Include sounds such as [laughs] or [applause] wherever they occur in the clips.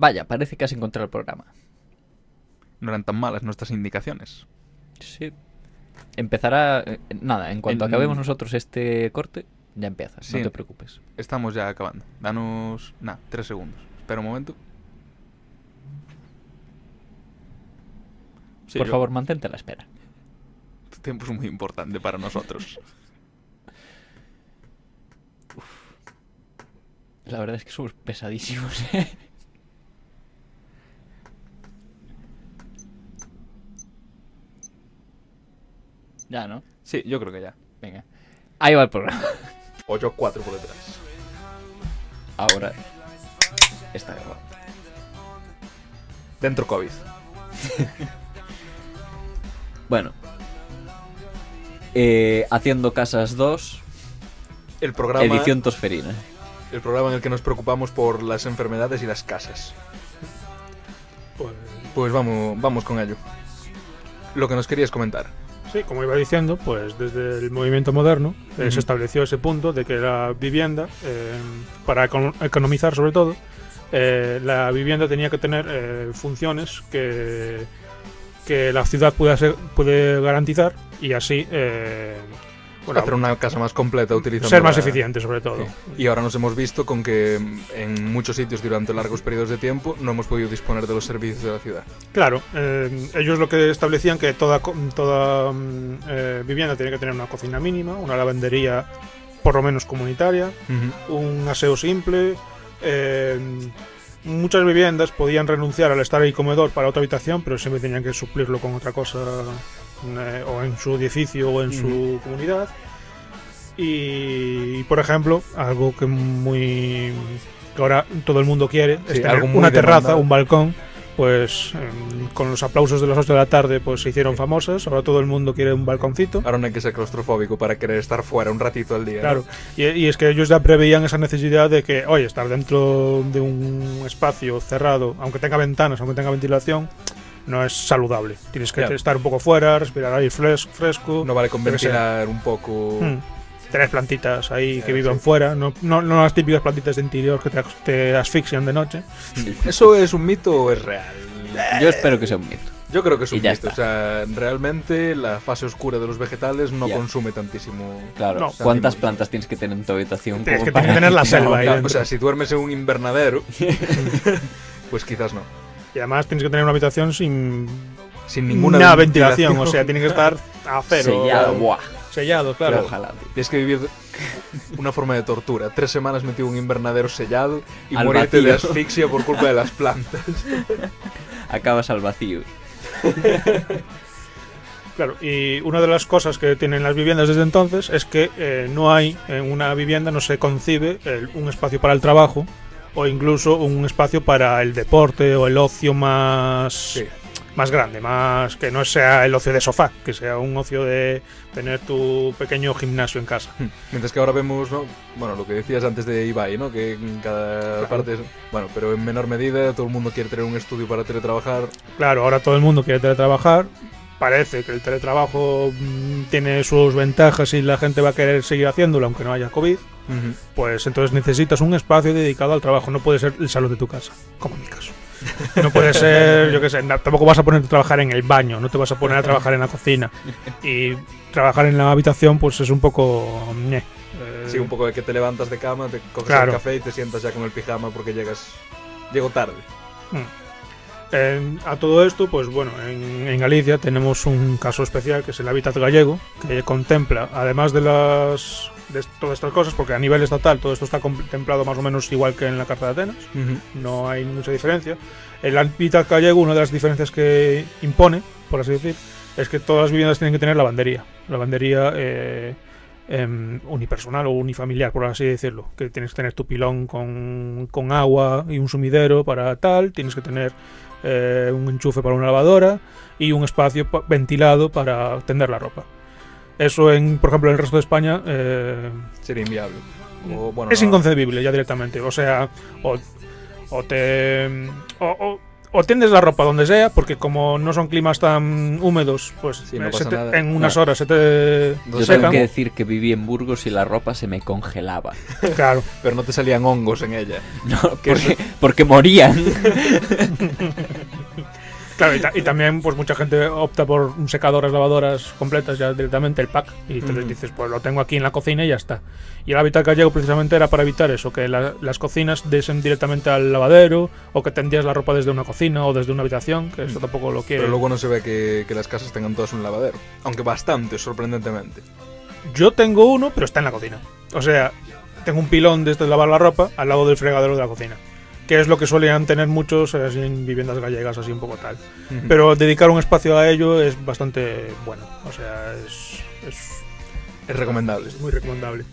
Vaya, parece que has encontrado el programa. No eran tan malas nuestras indicaciones. Sí. Empezará. eh, nada, en cuanto En- acabemos nosotros este corte, ya empiezas. Sí. No te preocupes. Estamos ya acabando. Danos, nada, tres segundos. Espera un momento. Sí, Por yo- favor, mantente a la espera. Tu tiempo es muy importante para nosotros. [laughs] La verdad es que somos pesadísimos. [laughs] ¿eh? Ya, ¿no? sí, yo creo que ya. Venga. Ahí va el programa. 8-4 [laughs] por detrás. Ahora está grabado. Dentro COVID. [laughs] Bueno. Eh, haciendo Casas 2, El programa, edición tosferina. el programa en el que nos preocupamos por las enfermedades y las casas. Pues, Pues vamos, vamos con ello. Lo que nos querías comentar. Sí, como iba diciendo, pues desde el movimiento moderno eh, se estableció ese punto de que la vivienda, eh, para econ- economizar sobre todo, eh, la vivienda tenía que tener funciones que, que la ciudad pueda ser- puede garantizar y así bueno, hacer una casa más completa utilizando ser más la- eficiente sobre todo. Sí. Y ahora nos hemos visto con que en muchos sitios durante largos periodos de tiempo no hemos podido disponer de los servicios de la ciudad. Claro, eh, ellos lo que establecían que toda, toda mm, eh, vivienda tenía que tener una cocina mínima, una lavandería por lo menos comunitaria, un aseo simple. eh, muchas viviendas podían renunciar al estar y comedor para otra habitación, pero siempre tenían que suplirlo con otra cosa, eh, o en su edificio o en su comunidad. Y, por ejemplo, algo que muy que ahora todo el mundo quiere es Sí, tener algo muy una terraza, demandado. un balcón. Pues em, con los aplausos de las 8 de la tarde pues se hicieron famosas. Ahora todo el mundo quiere un balconcito. Ahora no hay que ser claustrofóbico para querer estar fuera un ratito al día. ¿no? Claro, y, y es que ellos ya preveían esa necesidad de que, oye, estar dentro de un espacio cerrado, aunque tenga ventanas, aunque tenga ventilación, no es saludable. Tienes que Claro. estar un poco fuera, respirar aire fres- fresco, No vale con ventilar un poco. mm, tener plantitas ahí que vivan sí. fuera, no, no, no las típicas plantitas de interior que te, as- te asfixian de noche. [laughs] ¿Eso es un mito o es real? Yo espero que sea un mito. Yo creo que es Y un ya mito. está. O sea, realmente la fase oscura de los vegetales no Ya. consume tantísimo. Claro, No. ¿cuántas plantas tienes que tener en tu habitación? Tienes como que para tener la selva ahí o sea, si duermes en un invernadero, [laughs] pues quizás no. Y además tienes que tener una habitación sin Sin ninguna ventilación, o sea, tiene que estar a [laughs] cero. Sellado, buah. Sellado, claro. Ojalá, tío. Tienes que vivir [laughs] una forma de tortura. Tres semanas metido en un invernadero sellado y Al morirte de asfixia por culpa de las plantas. [laughs] Acabas al vacío. Claro, y una de las cosas que tienen las viviendas desde entonces es que eh, no hay, en una vivienda no se concibe el- un espacio para el trabajo o incluso un espacio para el deporte o el ocio más, Sí. más grande, más que no sea el ocio de sofá, que sea un ocio de tener tu pequeño gimnasio en casa. Mientras que ahora vemos, ¿no? Bueno, lo que decías antes de Ibai, ¿no? Que en cada Claro. parte es... Bueno, pero en menor medida todo el mundo quiere tener un estudio para teletrabajar. Claro, ahora todo el mundo quiere teletrabajar. Parece que el teletrabajo mm, tiene sus ventajas y la gente va a querer seguir haciéndolo aunque no haya COVID. Pues entonces necesitas un espacio dedicado al trabajo. No puede ser el salón de tu casa, como en mi caso. No puede [laughs] ser, yo qué sé, tampoco vas a poner a trabajar en el baño, no te vas a poner a trabajar en la cocina. Y trabajar en la habitación, pues es un poco. Eh, Sí, un poco de que te levantas de cama, te coges Claro. el café y te sientas ya con el pijama porque llegas... Llego tarde. En- a todo esto, pues bueno, en, en Galicia tenemos un caso especial que es el hábitat gallego, que contempla, además de las de todas estas cosas, porque a nivel estatal todo esto está contemplado más o menos igual que en la Carta de Atenas, no hay mucha diferencia. El hábitat gallego, una de las diferencias que impone, por así decir, es que todas las viviendas tienen que tener lavandería. Lavandería eh, em, unipersonal o unifamiliar, por así decirlo. Que tienes que tener tu pilón con, con agua y un sumidero para tal. Tienes que tener eh, un enchufe para una lavadora y un espacio pa- ventilado para tender la ropa. Eso, en, por ejemplo, en el resto de España eh, Sería inviable. O, bueno, es no. inconcebible ya directamente. O sea, o, o te. O, o o tiendes la ropa donde sea, porque como no son climas tan húmedos, pues Sí, no eh, te- en unas No. horas se te Yo sé, tengo secan. que decir que viví en Burgos y la ropa se me congelaba. [laughs] Claro. Pero no te salían hongos en ella. No, Que porque, porque morían. [laughs] Claro, y, ta- y también pues mucha gente opta por secadoras, lavadoras completas ya directamente el pack y entonces Ujú. dices, pues lo tengo aquí en la cocina y ya está. Y el hábitat gallego precisamente era para evitar eso, que la- las cocinas desen directamente al lavadero o que tendías la ropa desde una cocina o desde una habitación, que eso tampoco lo quiere. Pero luego no se ve que, que las casas tengan todas un lavadero. Aunque bastante, sorprendentemente. Yo tengo uno, pero está en la cocina. O sea, tengo un pilón desde lavar la ropa al lado del fregadero de la cocina. Que es lo que suelen tener muchos eh, así en viviendas gallegas, así un poco tal. Pero dedicar un espacio a ello es bastante bueno. O sea, es, es, es recomendable. es muy recomendable.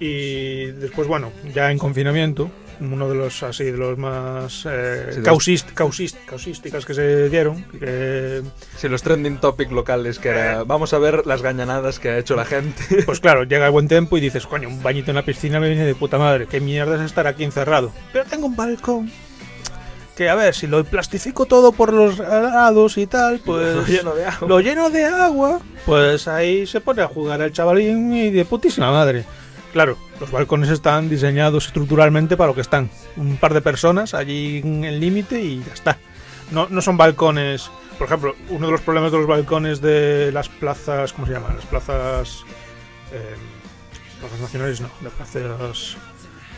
Y después, bueno, ya en confinamiento, uno de los así de los más eh, Sí, causist- causist- causísticas que se dieron, que Si los trending topic locales que era vamos a ver las gañanadas que ha hecho la gente. [laughs] Pues claro, [laughs] llega el buen tiempo y dices, coño, un bañito en la piscina me viene de puta madre. ¿Qué mierda es estar aquí encerrado? Pero tengo un balcón. Que a ver, si lo plastifico todo por los lados y tal, [laughs] pues. lleno de agua. lo lleno de agua, pues ahí se pone a jugar al chavalín y de putísima madre. Claro, los balcones están diseñados estructuralmente para lo que están. Un par de personas allí en el límite y ya está. No, no son balcones. Por ejemplo, uno de los problemas de los balcones de las plazas. ¿Cómo se llaman? Las plazas. eh, plazas nacionales, no. De plazas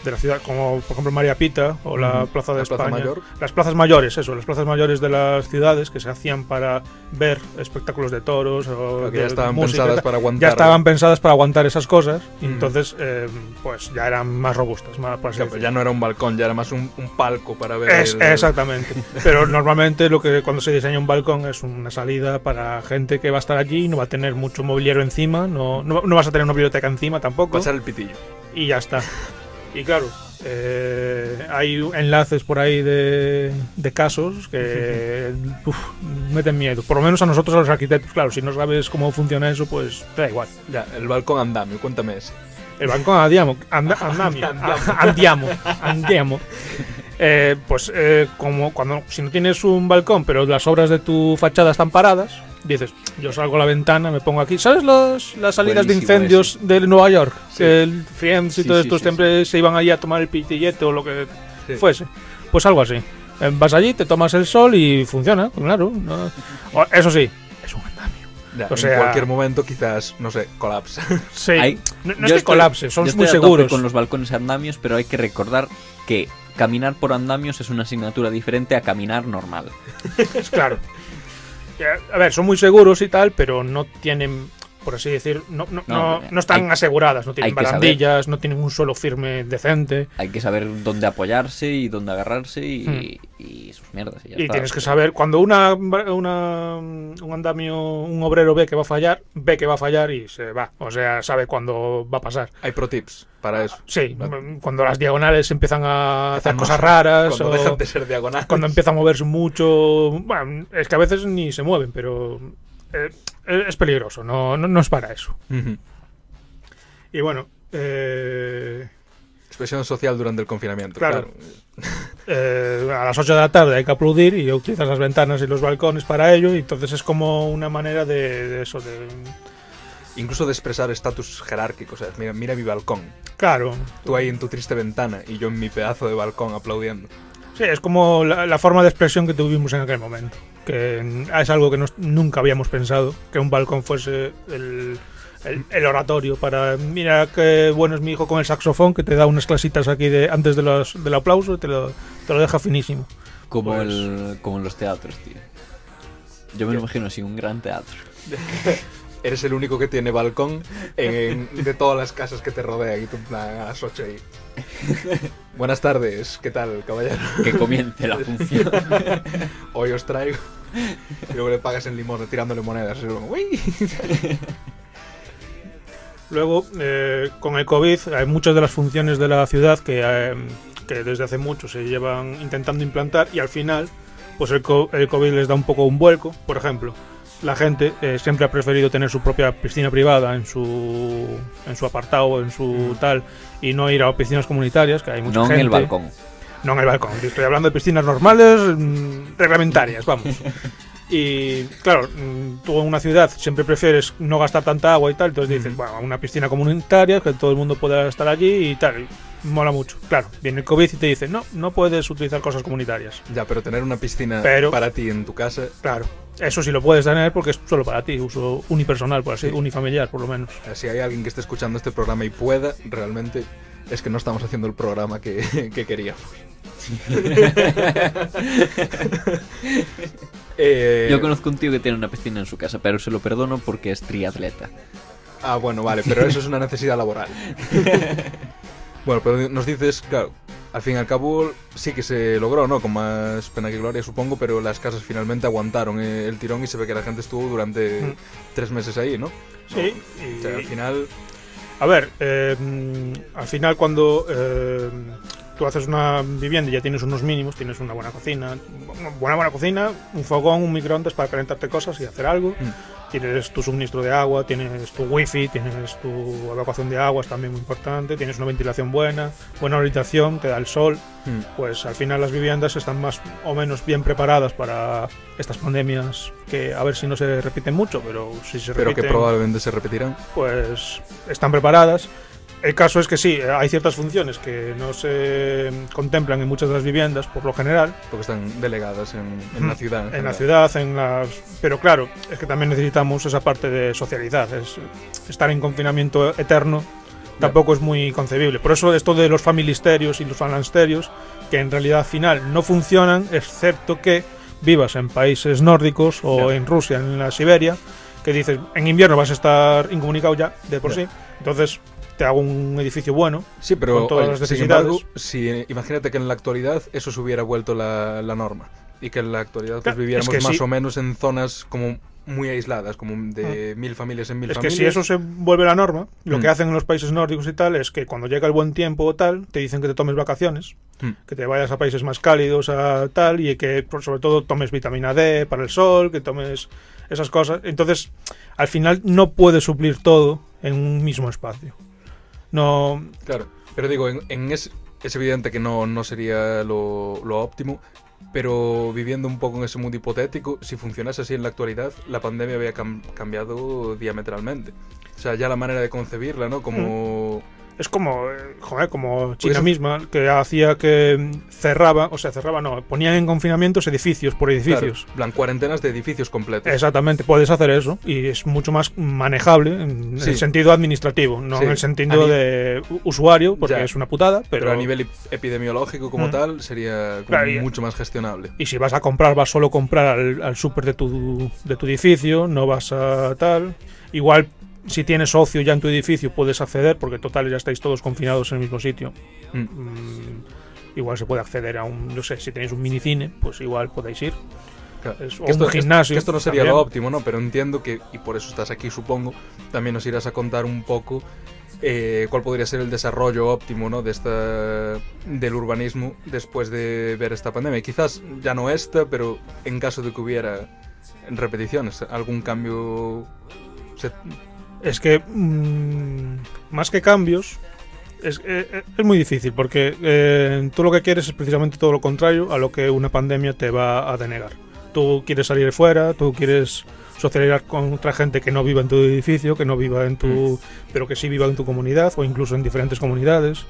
de la ciudad, como por ejemplo María Pita o la. Plaza de La Plaza España. Mayor. Las plazas mayores, eso, las plazas mayores de las ciudades que se hacían para ver espectáculos de toros o que de ya estaban música y pensadas para aguantar. ya estaban pensadas para aguantar esas cosas y Ujú. entonces eh, pues ya eran más robustas, más, por así Ya, no era un balcón, ya era más un, un palco para ver. Es- el- exactamente. [laughs] Pero normalmente lo que cuando se diseña un balcón es una salida para gente que va a estar allí, no va a tener mucho mobiliario encima, no, no, no vas a tener una biblioteca encima tampoco Pasar el pitillo. y ya está. Y claro, eh, hay enlaces por ahí de, de casos que uf, meten miedo. Por lo menos a nosotros, a los arquitectos, claro, si no sabes cómo funciona eso, pues te da igual. Ya, el balcón andamio, cuéntame ese. El balcón andiamo, anda, andamio, [laughs] andiamo, andiamo. Eh, pues eh, como cuando si no tienes un balcón, pero las obras de tu fachada están paradas, dices, yo salgo a la ventana, me pongo aquí. ¿Sabes los, las salidas Buenísimo de incendios de Nueva York? Sí. Que el Friends y Sí, todos sí, estos sí, siempre se iban allí a tomar el pitillete o lo que Sí. fuese. Pues algo así. Eh, Vas allí, te tomas el sol y funciona, claro. Eso sí, es un andamio. Ya, O sea- en cualquier momento quizás, no sé, colapsa. Sí, Hay- no, es que estoy- colapse, son muy seguros. con los balcones andamios, pero hay que recordar que caminar por andamios es una asignatura diferente a caminar normal. [laughs] Es claro. Ya, A ver, son muy seguros y tal, pero no tienen, por así decir, no, no, No, no, no están hay- aseguradas, no tienen saber. barandillas, no tienen un suelo firme decente. Hay que saber dónde apoyarse y dónde agarrarse y, y sus mierdas. Y, ya Hmm. Y está. tienes que saber, cuando una, una, un andamio, un obrero ve que va a fallar, ve que va a fallar y se va. O sea, sabe cuándo va a pasar. Hay pro tips para eso. Sí, cuando las diagonales empiezan a hacer Cuando- cosas raras Cuando o dejan de ser diagonal. cuando empieza a moverse mucho. Bueno, es que a veces ni se mueven, pero eh, es peligroso, no, no, no es para eso. Y bueno, eh, Expresión social durante el confinamiento. Claro. Claro. [laughs] eh, a las 8 de la tarde hay que aplaudir y utilizas las ventanas y los balcones para ello, y entonces es como una manera de, de eso, de... Incluso de expresar estatus jerárquicos. ¿sabes? Mira, mira mi balcón. Claro, Tú ahí en tu triste ventana y yo en mi pedazo de balcón aplaudiendo. Sí, es como la, la forma de expresión que tuvimos en aquel momento, que es algo que nos- nunca habíamos pensado, que un balcón fuese el... el- el oratorio para mira qué bueno es mi hijo con el saxofón que te da unas clasitas aquí de antes de los, del aplauso y te lo, te lo deja finísimo Como, Pues- el, como en los teatros, tío. Yo me lo imagino así, un gran teatro. [laughs] Eres el único que tiene balcón en- de todas las casas que te rodean y tú en plan a las 8 ahí. [laughs] Buenas tardes, ¿qué tal, caballero? Que comience la función. [laughs] Hoy os traigo. Y luego le pagas en limón tirándole monedas. luego, "Uy". [laughs] Luego, eh, con el COVID, hay muchas de las funciones de la ciudad que, eh, que desde hace mucho se llevan intentando implantar y al final, pues el, co- el COVID les da un poco un vuelco. Por ejemplo, la gente eh, siempre ha preferido tener su propia piscina privada en su, en su apartado, en su tal, y no ir a piscinas comunitarias, que hay mucha no en gente. el balcón. no en el balcón. Estoy hablando de piscinas normales, mm, reglamentarias, vamos. [laughs] Y claro, mm, tú en una ciudad siempre prefieres no gastar tanta agua y tal, entonces dices, bueno, una piscina comunitaria, que todo el mundo pueda estar allí y tal. y mola mucho. Claro, viene el COVID y te dice, no, no puedes utilizar cosas comunitarias. Ya, pero tener una piscina Pero- para ti en tu casa, Claro, eso sí lo puedes tener porque es solo para ti, uso unipersonal, por así, Sí. unifamiliar por lo menos. si hay alguien que esté escuchando este programa y pueda, realmente es que no estamos haciendo el programa que, [laughs] que queríamos. [laughs] Eh, Yo conozco un tío que tiene una piscina en su casa, pero se lo perdono porque es triatleta. Ah, bueno, vale, pero eso es una necesidad laboral. [laughs] bueno, pero nos dices, claro, al fin y al cabo sí que se logró, ¿no? Con más pena que gloria, supongo, pero las casas finalmente aguantaron eh, el tirón y se ve que la gente estuvo durante Mm. tres meses ahí, ¿no? Sí, O sea, al final, A ver, eh, al final cuando eh, tú haces una vivienda y ya tienes unos mínimos, tienes una buena cocina, una buena buena cocina, un fogón, un microondas para calentarte cosas y hacer algo, Mm. Tienes tu suministro de agua, tienes tu wifi, tienes tu evacuación de aguas también muy importante, tienes una ventilación buena, buena orientación, te da el sol, mm, pues al final las viviendas están más o menos bien preparadas para estas pandemias que a ver si no se repiten mucho, pero si se pero que repiten probablemente se repetirán. pues están preparadas. El caso es que sí, hay ciertas funciones que no se contemplan en muchas de las viviendas, por lo general, Porque están delegadas en, en la ciudad. en la general. ciudad, en las... Pero claro, es que también necesitamos esa parte de socializar. Es, estar en confinamiento eterno tampoco es muy concebible. Por eso esto de los familisterios y los falansterios, que en realidad al final no funcionan, excepto que vivas en países nórdicos o en Rusia, en la Siberia, que dices, en invierno vas a estar incomunicado ya, de por sí. Entonces te hago un edificio bueno. Sí, pero con todas oye, las sin embargo, si, eh, imagínate que en la actualidad eso se hubiera vuelto la, la norma y que en la actualidad pues, viviéramos es que más sí. o menos en zonas como muy aisladas, como de mil familias en mil Es que familias. si eso se vuelve la norma, lo Mm. que hacen en los países nórdicos y tal es que cuando llega el buen tiempo o tal, te dicen que te tomes vacaciones, Mm. que te vayas a países más cálidos, a tal, y que sobre todo tomes vitamina D para el sol, que tomes esas cosas. Entonces, al final no puedes suplir todo en un mismo espacio. No, Claro, pero digo, en, en es, es evidente que no, no sería lo, lo óptimo, pero viviendo un poco en ese mundo hipotético, si funcionase así en la actualidad, la pandemia había cam- cambiado diametralmente. O sea, ya la manera de concebirla, ¿no? Como... es como, eh, joder, como China misma, que hacía que cerraba, o sea, cerraba, no, ponían en confinamientos edificios por edificios. Claro, plan, cuarentenas de edificios completos. Exactamente, puedes hacer eso y es mucho más manejable en Sí. el sentido administrativo, no Sí. en el sentido de usuario, porque Ya. es una putada, pero, Pero, a nivel ep- epidemiológico como Mm. tal sería como Claro, y- mucho más gestionable. y si vas a comprar, vas solo a comprar al, al súper de tu, de tu edificio, no vas a tal. Igual, si tienes socio ya en tu edificio, puedes acceder, porque total ya estáis todos confinados en el mismo sitio. Mm. Mm, igual se puede acceder a un, no sé, si tenéis un minicine, pues igual podéis ir. Claro. Es- o Que esto, un gimnasio. que esto no sería también. lo óptimo, ¿no? Pero entiendo que, y por eso estás aquí, supongo, también nos irás a contar un poco eh, cuál podría ser el desarrollo óptimo, ¿no? De esta, del urbanismo después de ver esta pandemia. Quizás ya no esta, pero en caso de que hubiera repeticiones, algún cambio... se- Es que mm, más que cambios, es, eh, es muy difícil porque eh, tú lo que quieres es precisamente todo lo contrario a lo que una pandemia te va a denegar. Tú quieres salir fuera, tú quieres socializar con otra gente que no viva en tu edificio, que no viva en tu. pero que sí viva en tu comunidad o incluso en diferentes comunidades.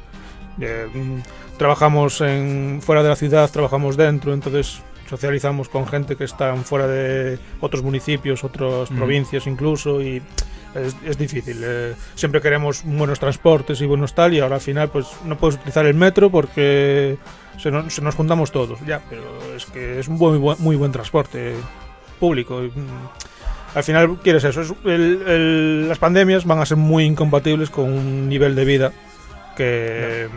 Eh, mm, trabajamos en, fuera de la ciudad, trabajamos dentro, entonces socializamos con gente que están fuera de otros municipios, otras Mm. provincias incluso y es, es difícil. eh, siempre queremos buenos transportes y buenos tal y ahora al final pues no puedes utilizar el metro porque se nos, se nos juntamos todos, ya, pero es que es un muy buen, muy buen transporte público. y, mm, al final quieres eso. es- el- el- las pandemias van a ser muy incompatibles con un nivel de vida que,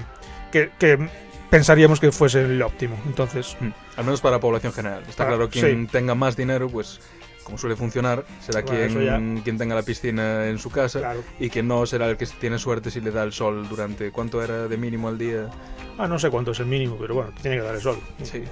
que, que pensaríamos que fuese el óptimo. Entonces, Mm. Al menos para la población general. Está Ah, claro, quien sí. tenga más dinero, pues como suele funcionar, será Bueno, quien, quien tenga la piscina en su casa. claro. Y que no será el que tiene suerte si le da el sol durante... ¿Cuánto era de mínimo al día? Ah, no sé cuánto es el mínimo, pero bueno, tiene que dar el sol. Sí,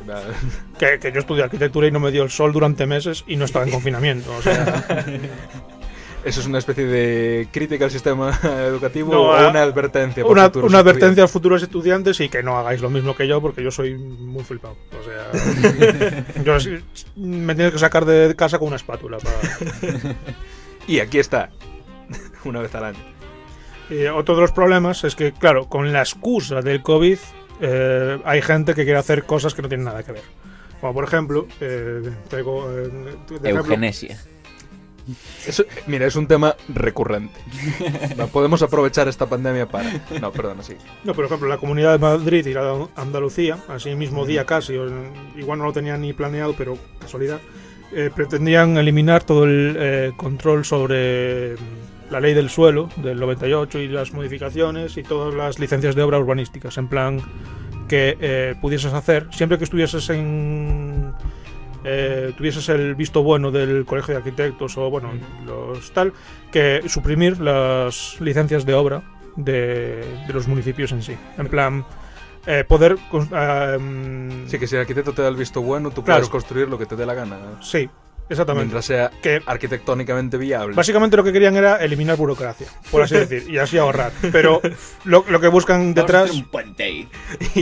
Que, que yo estudié arquitectura y no me dio el sol durante meses y no estaba en [laughs] confinamiento. O sea, [laughs] ¿Eso es una especie de crítica al sistema [laughs] educativo No, o a- una advertencia? por Una, advertencia estudiantes? a futuros estudiantes y que no hagáis lo mismo que yo porque yo soy muy flipado. O sea, [laughs] yo me tienes que sacar de casa con una espátula. Para... [laughs] Y aquí está, una vez al año. Y otro de los problemas es que, claro, con la excusa del COVID eh, hay gente que quiere hacer cosas que no tienen nada que ver. Como por ejemplo, eh, traigo, eh, ejemplo- Eugenesia. Eso, mira, es un tema recurrente. Va, Podemos aprovechar esta pandemia para... No, perdona, sí. No, por ejemplo, la Comunidad de Madrid y la de Andalucía, así mismo día casi, igual no lo tenían ni planeado, pero casualidad, eh, pretendían eliminar todo el eh, control sobre mm, la ley del suelo del 98 y las modificaciones y todas las licencias de obra urbanísticas, en plan que eh, pudieses hacer, siempre que estuvieses en... eh, tuvieses el visto bueno del colegio de arquitectos o bueno los tal que suprimir las licencias de obra de, de los municipios en sí. En plan, eh, poder... mm, Sí, que si el arquitecto te da el visto bueno, tú Claro. puedes construir lo que te dé la gana. sí, exactamente. Mientras sea Que arquitectónicamente viable. básicamente lo que querían era eliminar burocracia, por así [laughs] decir, y así ahorrar. Pero lo, lo que buscan Vamos a detrás... hacer un puente ahí.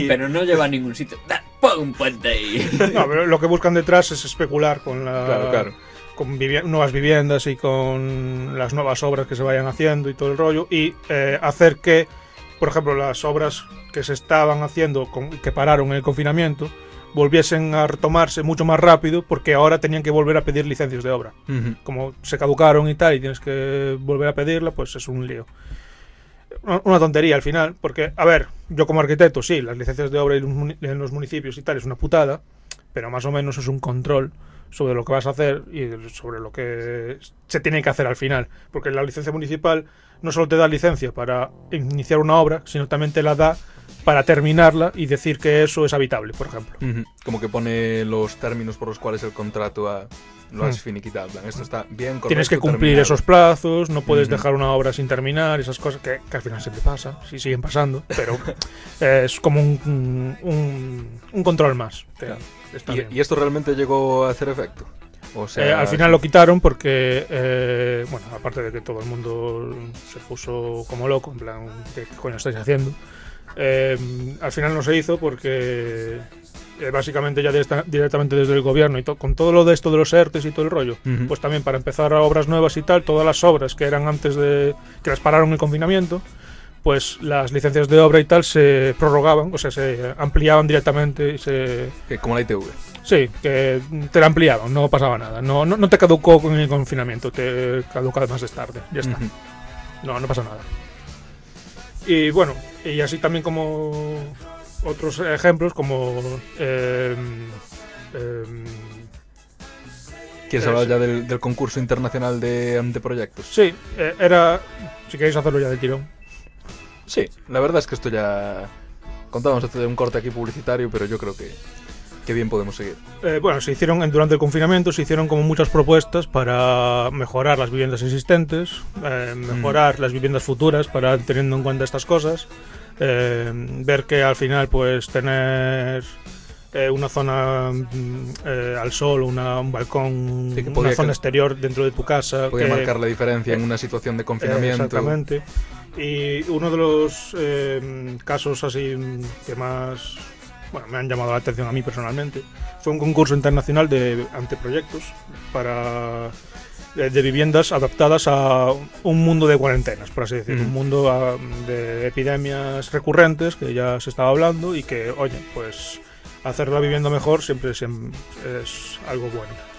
Pero no lleva a ningún sitio. Da, pon un puente ahí. [laughs] No, pero lo que buscan detrás es especular con la... Claro, claro. con vivi- nuevas viviendas y con las nuevas obras que se vayan haciendo y todo el rollo y eh, hacer que, por ejemplo, las obras que se estaban haciendo, con, que pararon en el confinamiento, volviesen a retomarse mucho más rápido porque ahora tenían que volver a pedir licencias de obra. Como se caducaron y tal y tienes que volver a pedirla, pues es un lío. Una- tontería al final, porque, a ver, yo como arquitecto, sí, las licencias de obra en los municipios y tal es una putada, pero más o menos es un control sobre lo que vas a hacer y sobre lo que se tiene que hacer al final. Porque la licencia municipal no solo te da licencia para iniciar una obra, sino también te la da para terminarla y decir que eso es habitable, por ejemplo. Ujú. Como que pone los términos por los cuales el contrato ha- lo has Hmm. finiquitado. Esto está bien, Tienes que correcto, cumplir terminado. esos plazos, no puedes Ujú. dejar una obra sin terminar, esas cosas que, que al final siempre pasa, sí siguen pasando, pero [laughs] es como un, un, un control más. Claro. está ¿Y, bien. y esto realmente llegó a hacer efecto? O sea, Eh, al final lo quitaron porque, eh, bueno, aparte de que todo el mundo se puso como loco, en plan, ¿qué coño estáis haciendo? Eh, al final no se hizo porque eh, básicamente ya directa- directamente desde el gobierno y to- con todo lo de esto de los ERTES y todo el rollo, pues también para empezar a obras nuevas y tal, todas las obras que eran antes de que las pararon el confinamiento, pues las licencias de obra y tal se prorrogaban, o sea, se ampliaban directamente y se como la ITV. Sí, que te la ampliaban, no pasaba nada. No, no, no te caducó con el confinamiento, te caduca más de tarde. Ya está. No, no pasa nada. Y bueno, y así también como otros ejemplos, como. eh, em, ¿Quieres Eh, hablar ya del, del concurso internacional de anteproyectos? sí, eh, era. Si queréis hacerlo ya del tirón. Sí, la verdad es que esto ya... Contábamos hacer un corte aquí publicitario, pero yo creo que, que bien podemos seguir. Eh, bueno, se hicieron durante el confinamiento, se hicieron como muchas propuestas para mejorar las viviendas existentes, eh, mejorar las viviendas futuras para teniendo en cuenta estas cosas, eh, ver que al final pues tener eh, una zona mm, eh, al sol, una, un balcón, Sí, una podía zona exterior dentro de tu casa. Podría que- marcar la diferencia en una situación de eh, confinamiento. Exactamente. Y uno de los eh, casos así mm, que más bueno, me han llamado la atención a mí personalmente. Fue un concurso internacional de anteproyectos para de, viviendas adaptadas a un mundo de cuarentenas, por así decirlo, Ujú. un mundo ah, de epidemias recurrentes que ya se estaba hablando y que, oye, pues hacer la vivienda mejor siempre, siempre es algo bueno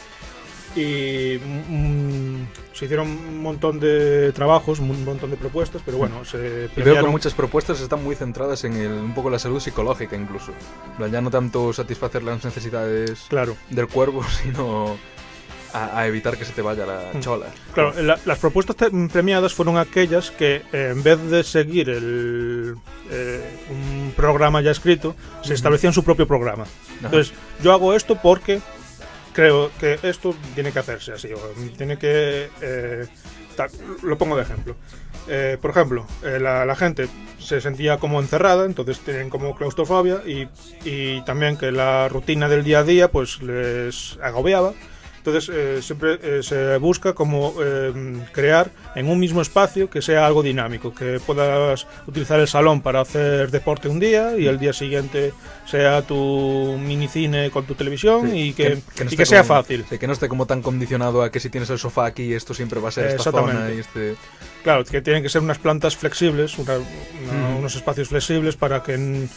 y mm, se hicieron un montón de trabajos, un montón de propuestas, pero bueno, se Y veo que muchas propuestas están muy centradas en el- un poco la salud psicológica incluso. Ya no tanto satisfacer las necesidades Claro, del cuerpo, [laughs] sino a, a evitar que se te vaya la Mm. chola. claro la- las propuestas premiadas fueron aquellas que eh, en vez de seguir el, eh, un programa ya escrito, se establecían su propio programa. Ajá. Entonces, yo hago esto porque creo que esto tiene que hacerse así, tiene que... eh, lo pongo de ejemplo. Eh, por ejemplo, eh, la, la gente se sentía como encerrada, entonces tienen como claustrofobia y, y también que la rutina del día a día pues les agobiaba Entonces eh, siempre eh, se busca como eh, crear en un mismo espacio que sea algo dinámico, que puedas utilizar el salón para hacer deporte un día y el día siguiente sea tu minicine con tu televisión Sí, y que, no y que sea como- fácil. sí, que no esté como tan condicionado a que si tienes el sofá aquí, esto siempre va a ser esta zona y este... Claro, que tienen que ser unas plantas flexibles, una- una- Ujú. unos espacios flexibles para que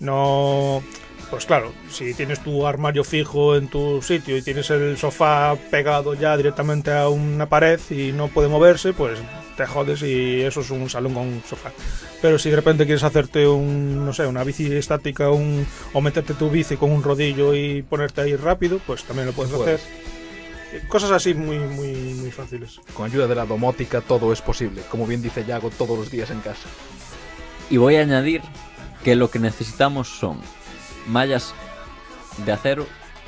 no... Pues claro, si tienes tu armario fijo en tu sitio y tienes el sofá pegado ya directamente a una pared y no puede moverse, pues te jodes y eso es un salón con sofá. Pero si de repente quieres hacerte un, no sé, una bici estática un, o meterte tu bici con un rodillo y ponerte ahí rápido, pues también lo puedes Puedes. hacer. Cosas así muy, muy, muy fáciles. Con ayuda de la domótica todo es posible, como bien dice Yago todos los días en casa. Y voy a añadir que lo que necesitamos son mallas de acero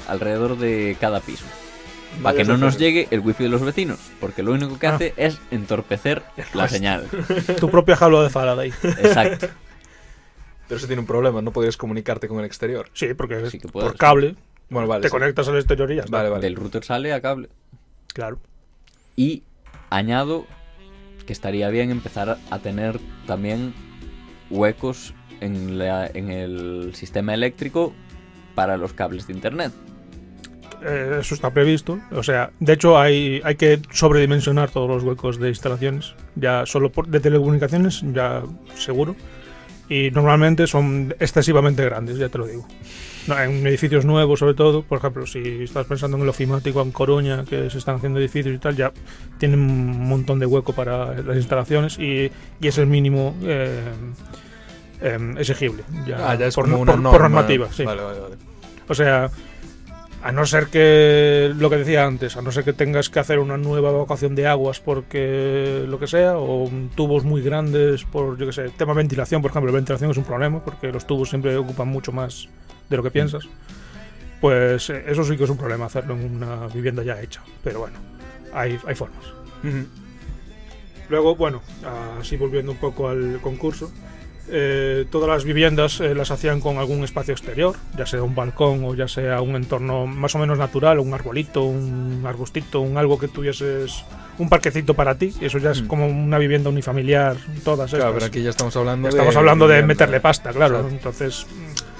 alrededor de cada piso. Para que no nos llegue el wifi de los vecinos, porque lo único que Ah. hace es entorpecer la señal. Tu propia jaula de Faraday. Exacto. Pero eso tiene un problema, no podrías comunicarte con el exterior. Sí, porque es por cable Bueno, vale. te sí. conectas al exterior y ya está. Vale, vale. Del router sale a cable. Claro. Y añado que estaría bien empezar a tener también huecos en, la- en el sistema eléctrico para los cables de internet. Eh, eso está previsto. O sea, de hecho hay, hay que sobredimensionar todos los huecos de instalaciones. Ya solo por, de telecomunicaciones, ya seguro. Y normalmente son excesivamente grandes, ya te lo digo. No, en edificios nuevos, sobre todo, por ejemplo, si estás pensando en el ofimático en Coruña, que se están haciendo edificios y tal, ya tienen un montón de hueco para las instalaciones y, y es el mínimo eh, em, exigible. Ya, Ah, ya es por, como una por- norma. por normativa, sí. Vale, vale, vale. O sea, a no ser que, lo que decía antes, a no ser que tengas que hacer una nueva evacuación de aguas porque lo que sea, o tubos muy grandes por, yo que sé, tema ventilación, por ejemplo, la ventilación es un problema porque los tubos siempre ocupan mucho más de lo que piensas. Pues eh, eso sí que es un problema hacerlo en una vivienda ya hecha. Pero bueno, hay, hay formas. Luego, bueno, así volviendo un poco al concurso, eh, todas las viviendas eh, las hacían con algún espacio exterior, ya sea un balcón o ya sea un entorno más o menos natural, un arbolito, un arbustito, un algo que tuvieses un parquecito para ti. Eso ya es Mm. como una vivienda unifamiliar, todas Claro, estas. pero aquí ya estamos hablando Estamos de hablando de meterle pasta, claro. Exacto. Entonces,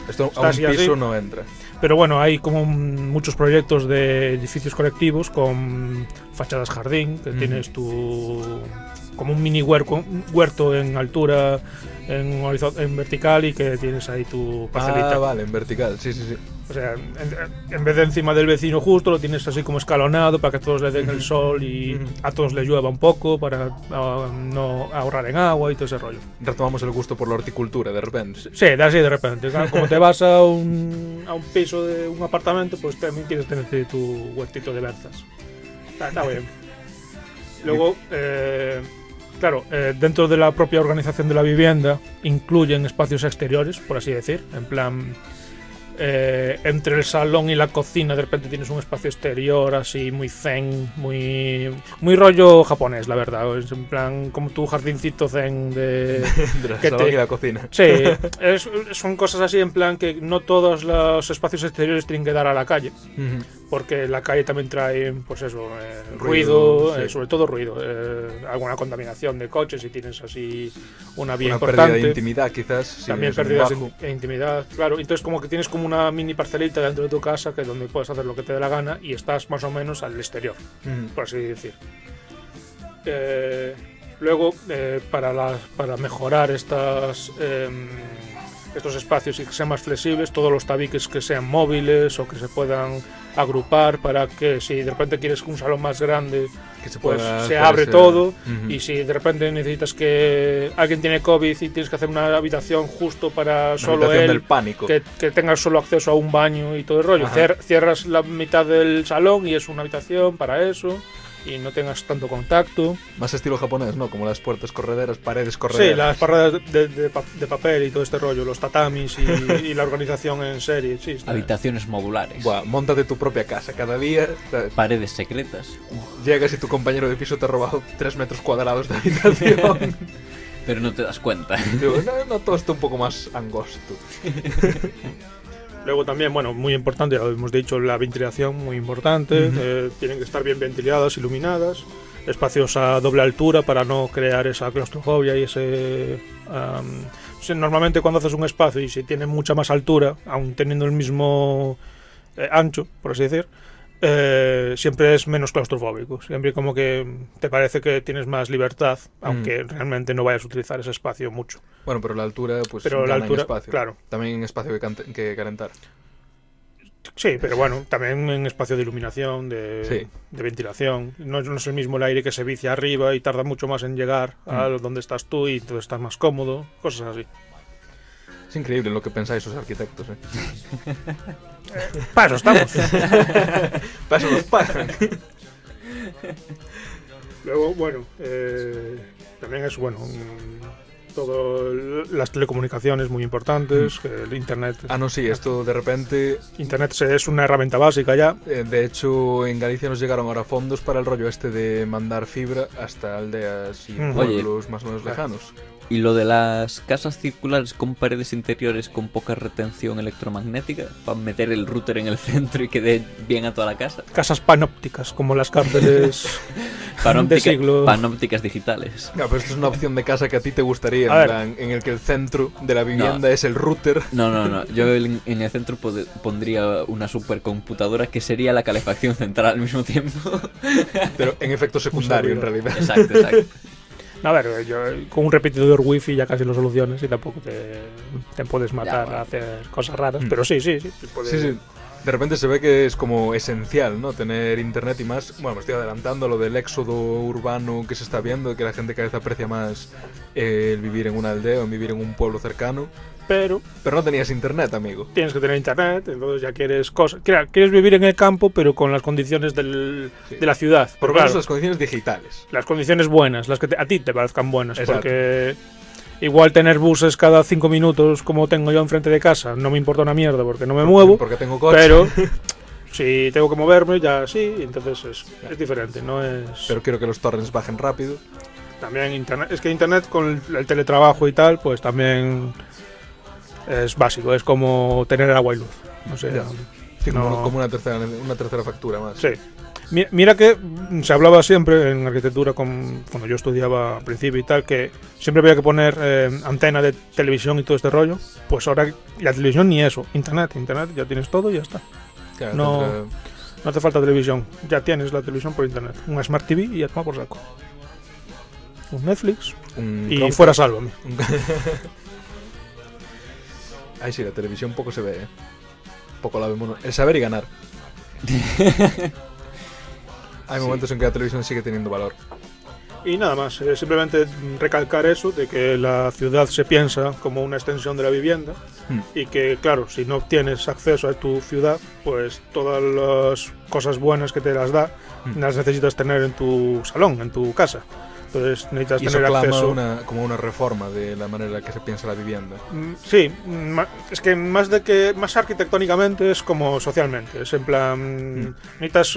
Esto a un así. piso no entra. pero bueno, hay como muchos proyectos de edificios colectivos con fachadas jardín, que tienes tu como un mini huerco- huerto en altura, en, en vertical y que tienes ahí tu parcelita. Ah, vale, en vertical, sí, sí, sí. O sea, en, en vez de encima del vecino justo, lo tienes así como escalonado para que todos le den el sol y a todos les llueva un poco para ah, no ahorrar en agua y todo ese rollo. Retomamos el gusto por la horticultura de repente. Sí, de así de repente. Como te vas a un, a un piso de un apartamento, pues también quieres tener tu huertito de berzas. Está, está bien. [laughs] Luego, eh, claro, eh, dentro de la propia organización de la vivienda incluyen espacios exteriores, por así decir. En plan, eh, entre el salón y la cocina de repente tienes un espacio exterior así muy zen, muy, muy rollo japonés, la verdad. Es en plan como tu jardincito zen de... [laughs] De la Que salón te- y la cocina. Sí, es- son cosas así en plan que no todos los espacios exteriores tienen que dar a la calle, Ujú. Porque la calle también trae, pues eso, eh, Ruido, ruido, sí. eh, sobre todo ruido, eh, alguna contaminación de coches si tienes así una vía Una pérdida importante. de intimidad, quizás. si también un pérdidas de, intimidad, claro. Entonces como que tienes como una mini parcelita dentro de tu casa que es donde puedes hacer lo que te dé la gana y estás más o menos al exterior por así decir. Eh, luego, eh, para, las- para mejorar estas, em, estos espacios y que sean más flexibles, todos los tabiques que sean móviles o que se puedan agrupar para que si de repente quieres un salón más grande, Que se pues pueda se abre todo. Y si de repente necesitas que alguien tiene COVID y tienes que hacer una habitación justo para solo él, del pánico. que, que tengas solo acceso a un baño y todo el rollo. Cier- cierras la mitad del salón y es una habitación para eso y no tengas tanto contacto. Más estilo japonés, ¿no? Como las puertas correderas, paredes correderas. Sí, las parradas de, de de papel y todo este rollo, los tatamis y, y la organización en serie. Sí, está- Habitaciones modulares. Buah, móntate tu propia casa. Cada día ¿sabes? Paredes secretas. llegas y tu compañero de piso te ha robado 3 metros cuadrados de habitación. [laughs] Pero no te das cuenta. Digo, no, no, todo está un poco más angosto. [laughs] Luego también, bueno, muy importante, ya lo hemos dicho, la ventilación, muy importante. Eh, tienen que estar bien ventiladas, iluminadas. Espacios a doble altura para no crear esa claustrofobia y ese... normalmente cuando haces un espacio y si tiene mucha más altura, aun teniendo el mismo eh, ancho, por así decir, eh, siempre es menos claustrofóbico. Siempre como que te parece que tienes más libertad, aunque realmente no vayas a utilizar ese espacio mucho. Bueno, pero la altura, pues Pero la gana en altura, espacio. claro. También en espacio que, calentar. Sí, pero bueno, también en espacio de iluminación, de, Sí. de ventilación. No, no es el mismo el aire que se vicia arriba y tarda mucho más en llegar a Mm. donde estás tú y entonces estás más cómodo, cosas así. Es increíble lo que pensáis los arquitectos, ¿eh? [laughs] Para eso estamos. [laughs] Para eso nos pagan. Luego, bueno, eh, también es bueno. mm, todo el- las telecomunicaciones muy importantes, que el internet. Ah, no, sí, esto de repente... Internet es una herramienta básica ya. eh, De hecho, en Galicia nos llegaron ahora fondos para el rollo este de mandar fibra hasta aldeas y Mm. pueblos más o menos Claro. lejanos. Y lo de las casas circulares con paredes interiores con poca retención electromagnética, para meter el router en el centro y que dé bien a toda la casa. Casas panópticas, como las cárceles [laughs] Panóptica- siglo. panópticas digitales. No, pero esto es una opción de casa que a ti te gustaría, en, plan, en el que el centro de la vivienda es el router. No, no, no. [laughs] Yo en en el centro pod- pondría una supercomputadora que sería la calefacción central al mismo tiempo. Pero en efecto secundario, en realidad. exacto, exacto. [laughs] A ver, yo, con un repetidor wifi ya casi lo solucionas y tampoco te, te puedes matar bueno. a hacer cosas raras. Mm. Pero sí, sí, sí. puede- Sí, sí. De repente se ve que es como esencial, ¿no? Tener internet y más. Bueno, me estoy adelantando a lo del éxodo urbano que se está viendo, que la gente cada vez aprecia más eh, el vivir en una aldea o vivir en un pueblo cercano. Pero Pero no tenías internet, amigo. tienes que tener internet, entonces ya quieres cosas. Quieres, vivir en el campo, pero con las condiciones del- Sí. de la ciudad. Por lo Claro, las condiciones digitales. las condiciones buenas, las que te- a ti te parezcan buenas. Exacto. Porque igual tener buses cada cinco minutos, como tengo yo enfrente de casa, no me importa una mierda porque no me muevo. Porque tengo coche. Pero [laughs] si tengo que moverme, ya sí, entonces es, es diferente. No es. Pero quiero que los torrents bajen rápido. También internet. Es que internet con el, el teletrabajo y tal, pues también es básico. Es como tener agua y luz. No sé. Ya. Sí, como, una, tercera, una tercera factura más. Sí. Mi- Mira que se hablaba siempre en arquitectura, con, cuando yo estudiaba al principio y tal, que siempre había que poner eh, antena de televisión y todo este rollo. Pues ahora la televisión ni eso, internet, internet, ya tienes todo y ya está. Claro, No. tendrá- No hace falta televisión, ya tienes la televisión por internet. Un Smart TV y ya toma por saco. Un Netflix un y Chromecast. fuera sálvame. [laughs] Ay, sí, la televisión poco se ve, ¿eh? Poco la vemos. El saber y ganar. [laughs] Hay Sí. momentos en que la televisión sigue teniendo valor. Y nada más, eh, simplemente recalcar eso, de que la ciudad se piensa como una extensión de la vivienda Hmm. y que, claro, si no tienes acceso a tu ciudad, pues todas las cosas buenas que te las da Hmm. las necesitas tener en tu salón, en tu casa. Entonces necesitas Y eso tener clama acceso. una, como una reforma de la manera en la que se piensa la vivienda. Mm, Sí, mm, es que más de que más arquitectónicamente es como socialmente. Es en plan, Mm. necesitas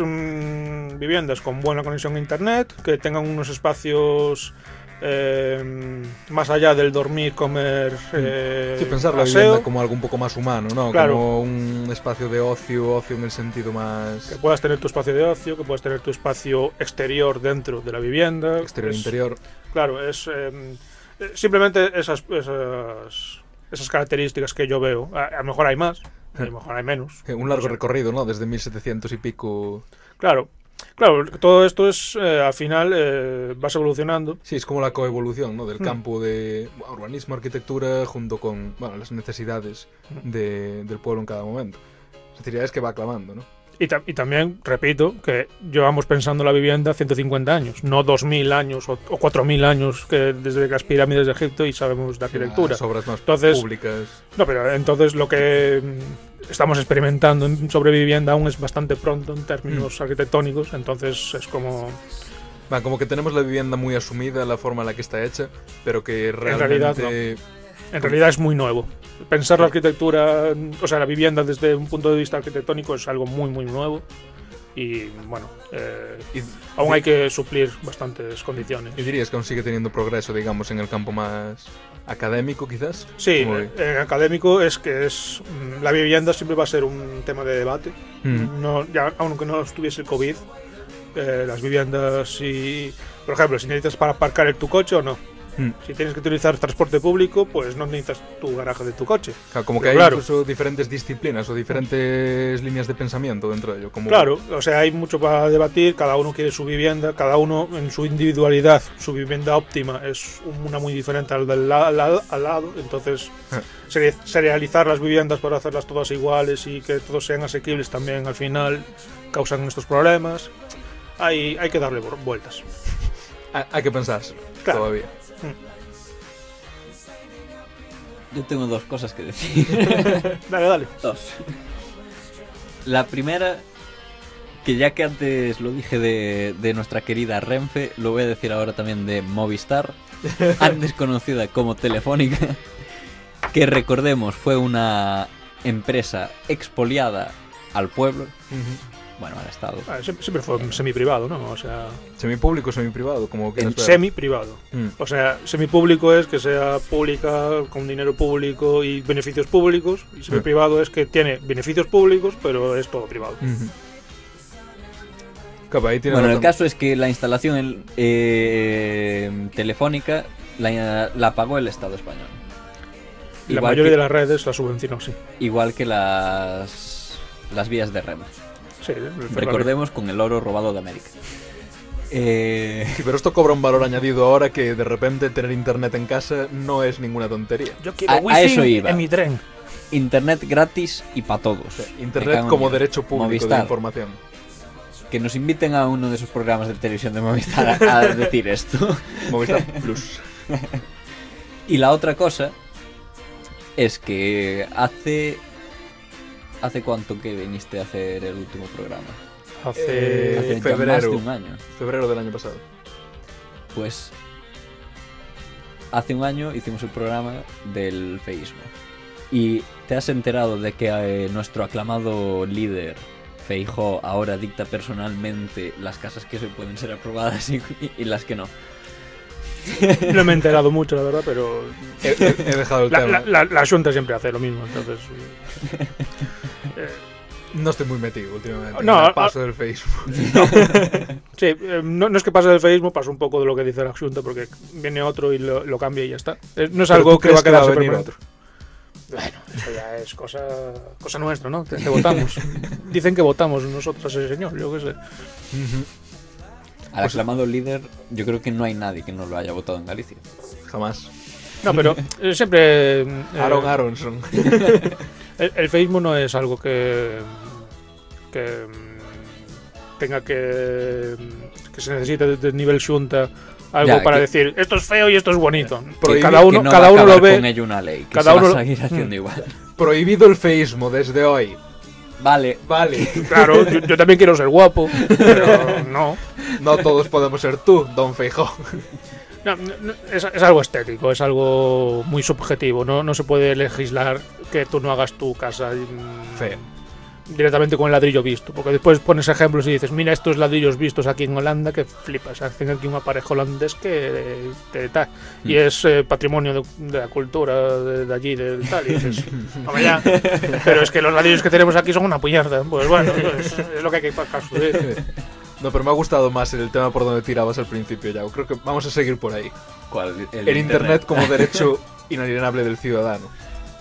viviendas con buena conexión a internet, que tengan unos espacios eh, más allá del dormir, comer, eh, Mm. Sí, pensar la aseo, vivienda como algo un poco más humano, ¿no? Claro. Como un espacio de ocio, ocio en el sentido más que puedas tener tu espacio de ocio, que puedas tener tu espacio exterior dentro de la vivienda. exterior Es- interior. Claro, es eh, eh, simplemente esas, esas, esas características que yo veo. A, a lo mejor hay más, a lo mejor hay menos. Eh, Un largo recorrido, ¿no? Desde 1700 y pico. Claro, claro, todo esto es, eh, al final, eh, vas evolucionando. Sí, es como la coevolución, ¿no? Del Hmm. campo de urbanismo, arquitectura, junto con bueno, las necesidades Hmm. de- del pueblo en cada momento. Es decir, es que va aclamando, ¿no? Y, ta- y también, repito, que llevamos pensando la vivienda 150 años, no 2000 años o, o 4000 años que desde las pirámides de Egipto y sabemos de arquitectura. Las obras más Entonces- públicas. No, pero entonces lo que mm, estamos experimentando en- sobre vivienda aún es bastante pronto en términos Hmm. arquitectónicos, entonces es como... Va, como que tenemos la vivienda muy asumida, la forma en la que está hecha, pero que realidad, realmente... En realidad es muy nuevo. Pensar la arquitectura, o sea, la vivienda desde un punto de vista arquitectónico es algo muy, muy nuevo. y bueno, eh, Y, aún hay que suplir bastantes condiciones. y dirías que aún sigue teniendo progreso, digamos, en el campo más académico, quizás. Sí, Muy en académico es que es mm, la vivienda siempre va a ser un tema de debate. Mm. No, ya, aunque no estuviese el COVID, eh, las viviendas y, por ejemplo, si necesitas para aparcar tu coche o no. Mm. Si tienes que utilizar transporte público, pues no necesitas tu garaje de tu coche. Claro, como que hay claro. incluso diferentes disciplinas o diferentes líneas de pensamiento dentro de ello. Como Claro, o sea, hay mucho para debatir, cada uno quiere su vivienda, cada uno en su individualidad, su vivienda óptima es una muy diferente al del la- al, al lado, entonces Ah. seri- serializar las viviendas para hacerlas todas iguales y que todos sean asequibles también al final causan estos problemas. Hay, hay que darle vu- vueltas. [laughs] Hay, que pensárselo Claro. todavía. Yo tengo dos cosas que decir. [laughs] Dale, dale. Dos. La primera, que ya que antes lo dije de, de nuestra querida Renfe, lo voy a decir ahora también de Movistar, [laughs] antes conocida como Telefónica, que recordemos fue una empresa expoliada al pueblo, bueno, al Estado. Ah, siempre, siempre fue semi-privado, ¿no? O sea, Semipúblico, semiprivado, como ver. semi-privado. Mm. O sea, semipúblico es que sea pública, con dinero público y beneficios públicos. Y semiprivado es que tiene beneficios públicos, pero es todo privado. Ahí tiene Bueno, el razón. caso es que la instalación en- eh, telefónica la, la pagó el Estado español. La Igual mayoría que- de las redes la subvencionó, sí. Igual que las, las vías de Renfe. Sí. Recordemos con el oro robado de América. Eh, Sí, pero esto cobra un valor añadido ahora que de repente tener internet en casa no es ninguna tontería. Yo quiero A- eso iba. en mi tren. internet gratis y para todos. Internet en como derecho público de información. Que nos inviten a uno de esos programas de televisión de Movistar a, a [laughs] decir esto. Movistar [laughs] Plus. Y la otra cosa es que hace. ¿Hace cuánto que viniste a hacer el último programa? Hace... Eh, Hace ya más febrero. de un año. Febrero del año pasado. Pues hace un año hicimos el programa del feísmo. Y te has enterado de que eh, nuestro aclamado líder Feijó ahora dicta personalmente las casas que se pueden ser aprobadas y, y las que no. No me he enterado mucho, la verdad, pero... He, he- he dejado el La, tema. la, la, la Junta siempre hace lo mismo, entonces... [laughs] No estoy muy metido últimamente. No, en el a- paso del Facebook. [laughs] Sí, eh, no, no es que pase del Facebook, pasa un poco de lo que dice la Junta, porque viene otro y lo, lo cambia y ya está. Eh, No es Pero algo ¿tú que va a crees que va a. Bueno, eso ya es cosa, cosa nuestra, ¿no? Que, que votamos. [laughs] Dicen que votamos nosotros a ese señor, yo qué sé. Al aclamado líder, yo creo que no hay nadie que no lo haya votado en Galicia. Jamás. No, pero eh, siempre... eh, Aaron Aronson. [laughs] El, el Facebook no es algo que, que mm, tenga que que se necesite desde nivel Junta algo Ya, para que- decir esto es feo y esto es bonito. Prohibir cada uno, que no cada va a uno lo con ve. ello una ley. Que cada se uno va a seguir haciendo Mm. igual. Prohibido el feísmo desde hoy. Vale, Vale. [laughs] Claro, yo, yo también quiero ser guapo, pero no. No todos podemos ser tú, Don Feijó. No, no, no, es, es algo estético, es algo muy subjetivo. No, no se puede legislar que tú no hagas tu casa mm, directamente con el ladrillo visto. Porque después pones ejemplos y dices, mira estos ladrillos vistos aquí en Holanda que flipas. Hacen aquí un aparejo holandés que te tal. Y Mm. es eh, patrimonio de, de la cultura de, de allí, del tal. Y dices, [laughs] "Hombre, ya, pero es que los ladrillos que tenemos aquí son una puñarda. Pues bueno, pues, es lo que hay que construir. No, pero me ha gustado más el tema por donde tirabas al principio ya. Creo que vamos a seguir por ahí. ¿cuál? El, internet. como [laughs] derecho inalienable del ciudadano.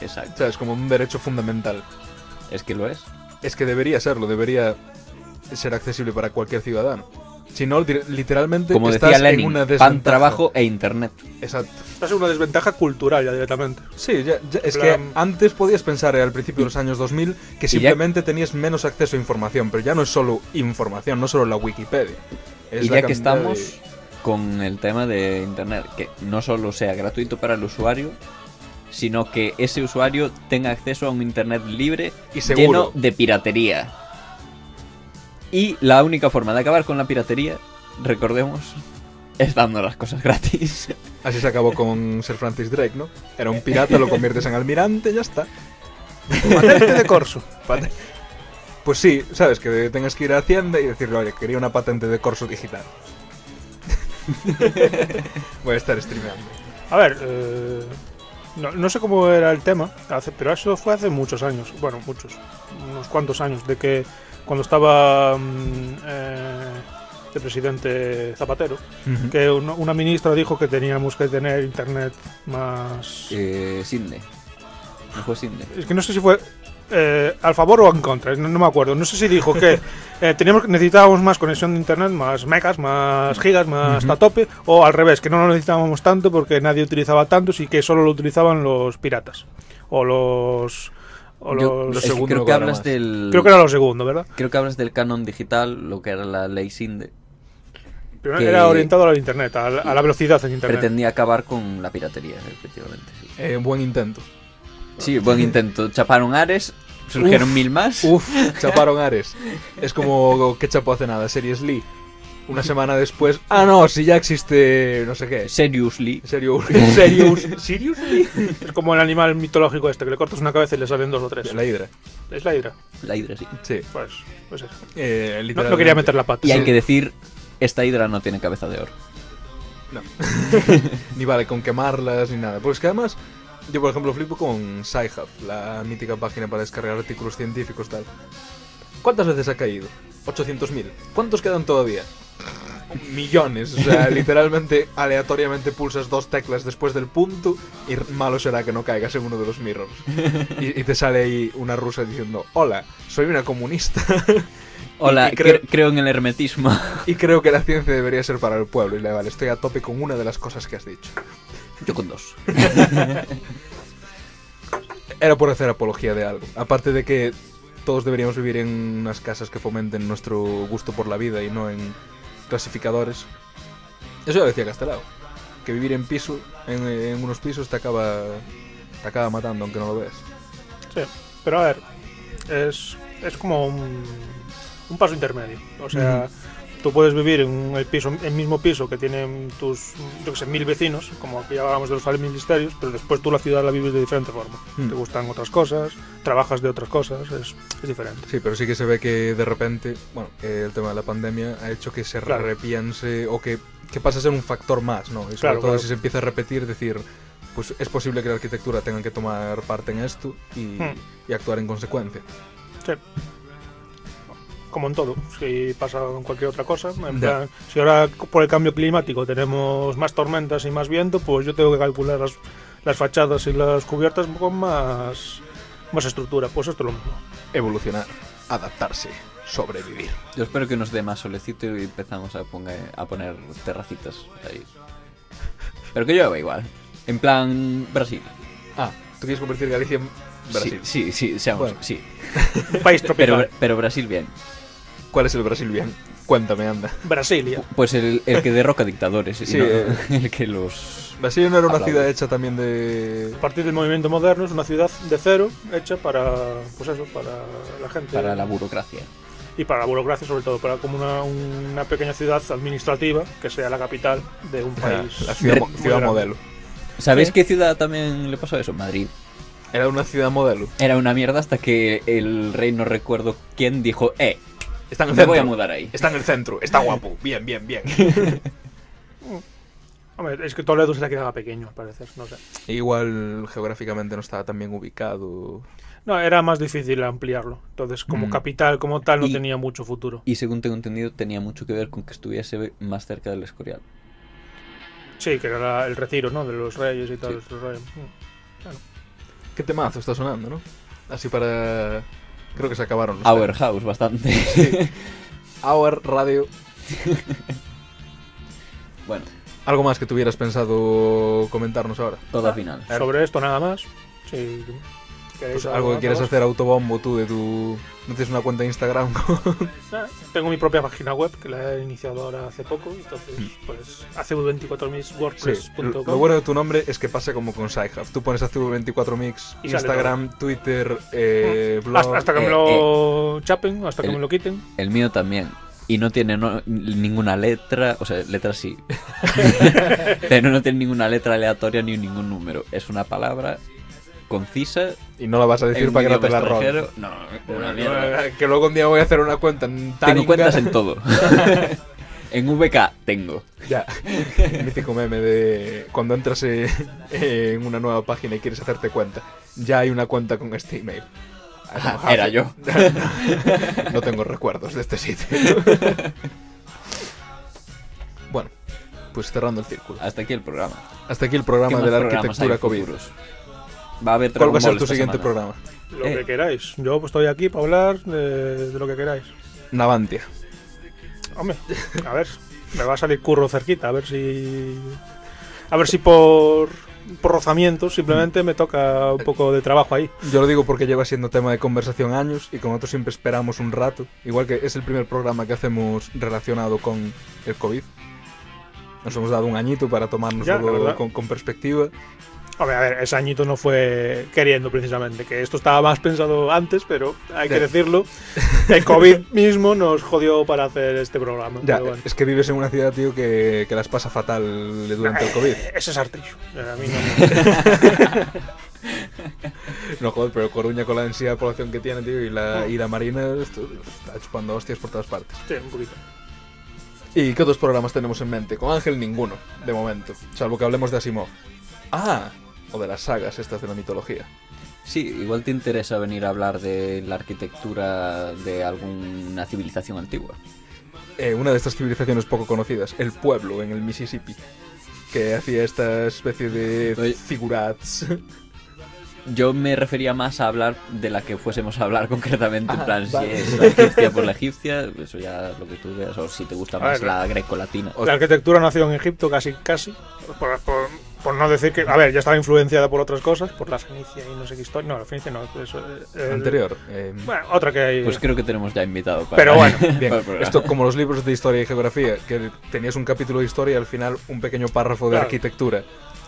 Exacto. ¿Sabes? Como un derecho fundamental. Es que lo es. Es que debería serlo, debería ser accesible para cualquier ciudadano. Si no, li- literalmente Como estás decía en Lenin, una pan, desventaja. trabajo e internet. Exacto. Estás en una desventaja cultural ya directamente. Sí, ya- ya- es plan- que antes podías pensar eh, al principio de los años 2000 que ya- simplemente tenías menos acceso a información, pero ya no es solo información, no solo la Wikipedia. Es y la ya que cantidad de- estamos con el tema de internet, que no solo sea gratuito para el usuario, sino que ese usuario tenga acceso a un internet libre Y seguro. lleno de piratería. Y la única forma de acabar con la piratería, recordemos, es dando las cosas gratis. [laughs] Así se acabó con Sir Francis Drake, ¿no? Era un pirata, lo conviertes en almirante, ya está. [laughs] Patente de corso. Pues sí, sabes, que tengas que ir a Hacienda y decirle, oye, quería una patente de corso digital. [laughs] Voy a estar streameando. A ver, eh, no, no sé cómo era el tema, hace- pero eso fue hace muchos años. Bueno, muchos. Unos cuantos años. De que cuando estaba mm, eh, de presidente Zapatero, que una, una ministra dijo que teníamos que tener internet más. Eh, Sydney. No fue Sydney. Es que no sé si fue eh, al favor o en contra, no, no me acuerdo. No sé si dijo que [laughs] eh, teníamos, necesitábamos más conexión de internet, más megas, más gigas, más hasta tope, o al revés, que no lo necesitábamos tanto porque nadie utilizaba tantos y que solo lo utilizaban los piratas. O los. O Yo- los segundo creo que hablas más. del. creo que era lo segundo, ¿verdad? creo que hablas del canon digital, lo que era la ley Sinde. Primero Que- era orientado al internet, a, la- a la velocidad en internet. Pretendía acabar con la piratería, efectivamente. Sí, Eh, buen intento. Sí, buen [laughs] intento. Chaparon Ares, surgieron Uf, mil más. Uf, [laughs] chaparon Ares. Es como que chapó hace nada, Series Lee. Una semana después, ah, no, si ya existe, no sé qué. Seriously. Serious, [laughs] Serious, Seriously. Es como el animal mitológico este, que le cortas una cabeza y le salen dos o tres. La hidra. Es la hidra. La hidra, sí. Sí. Pues, pues eso. Eh, No, no quería meter la pata. Y hay Sí. que decir, esta hidra no tiene cabeza de oro. Ni vale con quemarlas ni nada. Porque es que además, yo por ejemplo flipo con SciHub, la mítica página para descargar artículos científicos tal. ¿Cuántas veces ha caído? 800.000. ¿Cuántos quedan todavía? Millones. O sea, [laughs] literalmente, aleatoriamente pulsas dos teclas después del punto y malo será que no caigas en uno de los mirrors. [laughs] Y, y te sale ahí una rusa diciendo, hola, soy una comunista [laughs] Hola, creo- cre- creo en el hermetismo. y creo que la ciencia debería ser para el pueblo. Y le vale, estoy a tope con una de las cosas que has dicho. Yo con dos. [laughs] Era por hacer apología de algo. Aparte de que todos deberíamos vivir en unas casas que fomenten nuestro gusto por la vida y no en clasificadores. Eso ya lo decía Castelao. Que vivir en piso, en, en unos pisos, te acaba, te acaba matando, aunque no lo veas. Sí, pero a ver, es, es como un, un paso intermedio. O sea, tú puedes vivir en el piso, el mismo piso que tienen tus, yo que sé, mil vecinos, como aquí hablábamos de los ministerios, pero después tú la ciudad la vives de diferente forma. Mm. Te gustan otras cosas, trabajas de otras cosas, es, es diferente. Sí, pero sí que se ve que de repente, bueno, eh, el tema de la pandemia ha hecho que se Claro. repiense o que, que pase a ser un factor más, ¿no? Y sobre Claro, todo claro. si se empieza a repetir, decir, pues es posible que la arquitectura tenga que tomar parte en esto y, Hmm. y actuar en consecuencia. Sí. Como en todo, si pasa en cualquier otra cosa. en plan, si ahora por el cambio climático tenemos más tormentas y más viento, pues yo tengo que calcular las, las fachadas y las cubiertas con más, más estructura. Pues esto es lo mismo. Evolucionar, adaptarse, sobrevivir. Yo espero que nos dé más solecito y empezamos a, ponga- a poner terracitas ahí. Pero que llueva igual. En plan Brasil. Ah, ¿tú quieres convertir Galicia en Brasil? Sí, sí, sí, seamos, Bueno. sí. Un país [laughs] tropical. Pero, pero Brasil bien. ¿Cuál es el Brasil bien? Cuéntame, anda. Brasilia. Pues el, el que derroca dictadores. y Sí, no eh. [laughs] el que los... Brasil no era una Aplaudo. ciudad hecha también de... A partir del movimiento moderno es una ciudad de cero hecha para, pues eso, para la gente. para la burocracia. y para la burocracia sobre todo, para como una, una pequeña ciudad administrativa que sea la capital de un país. la ciudad, ciudad modelo. ¿Sabéis Sí. qué ciudad también le pasó eso? Madrid. Era una ciudad modelo. Era una mierda hasta que el rey, no recuerdo quién, dijo, eh, Está en el me centro. voy a mudar ahí. Está en el centro, está guapo. Bien, bien, bien. [laughs] Hombre, es que Toledo se le quedaba pequeño, al parecer, no sé. Igual geográficamente no estaba tan bien ubicado. No, era más difícil ampliarlo. Entonces, como Mm. capital, como tal, no Y- tenía mucho futuro. Y según tengo entendido, tenía mucho que ver con que estuviese más cerca del Escorial. Sí, que era el retiro, ¿no? De los reyes y tal. Sí. estos reyes. Mm. Qué temazo está sonando, ¿no? Así para... Creo que se acabaron los Our temas. House, bastante. Hour Radio. [laughs] bueno, ¿Algo más que tuvieras pensado comentarnos ahora? todo final. Sobre esto nada más. Sí. ¿Queréis Pues algo que vamos? hacer autobombo tú de tu... ¿No tienes una cuenta de Instagram? [laughs] Tengo mi propia página web que la he iniciado ahora hace poco. Entonces, pues, Sí, acv24mixwordpress.com. lo bueno de tu nombre es que pasa como con SciHub. Tú pones ACV24Mix, Y sale Instagram, Twitter, eh, blog... hasta, hasta que me eh, lo chapen, hasta que el- me lo quiten. El mío también. Y no tiene no- ninguna letra, o sea, letra sí. [laughs] [laughs] Pero no tiene ninguna letra aleatoria ni ningún número. Es una palabra concisa. Y no la vas a decir para que no te la roben. extranjero. No, una mierda. Que luego un día voy a hacer una cuenta en Tengo cuentas en todo. [laughs] en VK tengo. Ya. El mítico meme de cuando entras en una nueva página y quieres hacerte cuenta. Ya hay una cuenta con este email. Ah, era yo. [laughs] No tengo recuerdos de este sitio. Bueno, pues cerrando el círculo. Hasta aquí el programa. Hasta aquí el ¿Qué programa de la arquitectura COVID. futuros? Va a haber ¿Cuál va a ser tu siguiente semana. programa? Lo Eh. que queráis. Yo pues, estoy aquí para hablar de, de lo que queráis. Navantia. Hombre, a ver, me va a salir curro cerquita, a ver si. A ver si por, por rozamientos simplemente me toca un poco de trabajo ahí. Yo lo digo porque lleva siendo tema de conversación años y con nosotros siempre esperamos un rato. Igual que es el primer programa que hacemos relacionado con el COVID. Nos hemos dado un añito para Ya, tomárnoslo verdad. con, con perspectiva. Hombre, a ver, ese añito no fue queriendo precisamente, que esto estaba más pensado antes, pero hay que Ya. decirlo. [laughs] El COVID mismo nos jodió para hacer este programa. Ya, bueno. es que vives en una ciudad, tío, que, que las pasa fatal durante el COVID. Eh, Ese es artillo. A mí no. [laughs] No joder, pero Coruña con la densidad de población que tiene, tío, y la, y la Marina esto, está chupando hostias por todas partes. Sí, un poquito. ¿Y qué otros programas tenemos en mente? Con Ángel ninguno, de momento. Salvo que hablemos de Asimov. Ah, o de las sagas estas de la mitología. Sí, igual te interesa venir a hablar de la arquitectura de alguna civilización antigua. Eh, una de estas civilizaciones poco conocidas, el pueblo en el Mississippi, que hacía esta especie de figurats. [laughs] Yo me refería más a hablar de la que fuésemos a hablar [laughs] concretamente, en Ah, plan, vale. si es la egipcia por la egipcia, eso ya lo que tú veas, o si te gusta A más ver, la greco-latina. La arquitectura nació en Egipto casi, casi. Por, por- por no decir que. A ver, ya estaba influenciada por otras cosas, por la Fenicia y no sé qué historia. No, la Fenicia no. Eso, eh, el- Anterior. eh, Bueno, otra que hay. Pues creo que tenemos ya invitado para Pero bueno, [laughs] Bien, para esto como los libros de historia y geografía, que tenías un capítulo de historia y al final un pequeño párrafo de Claro. arquitectura.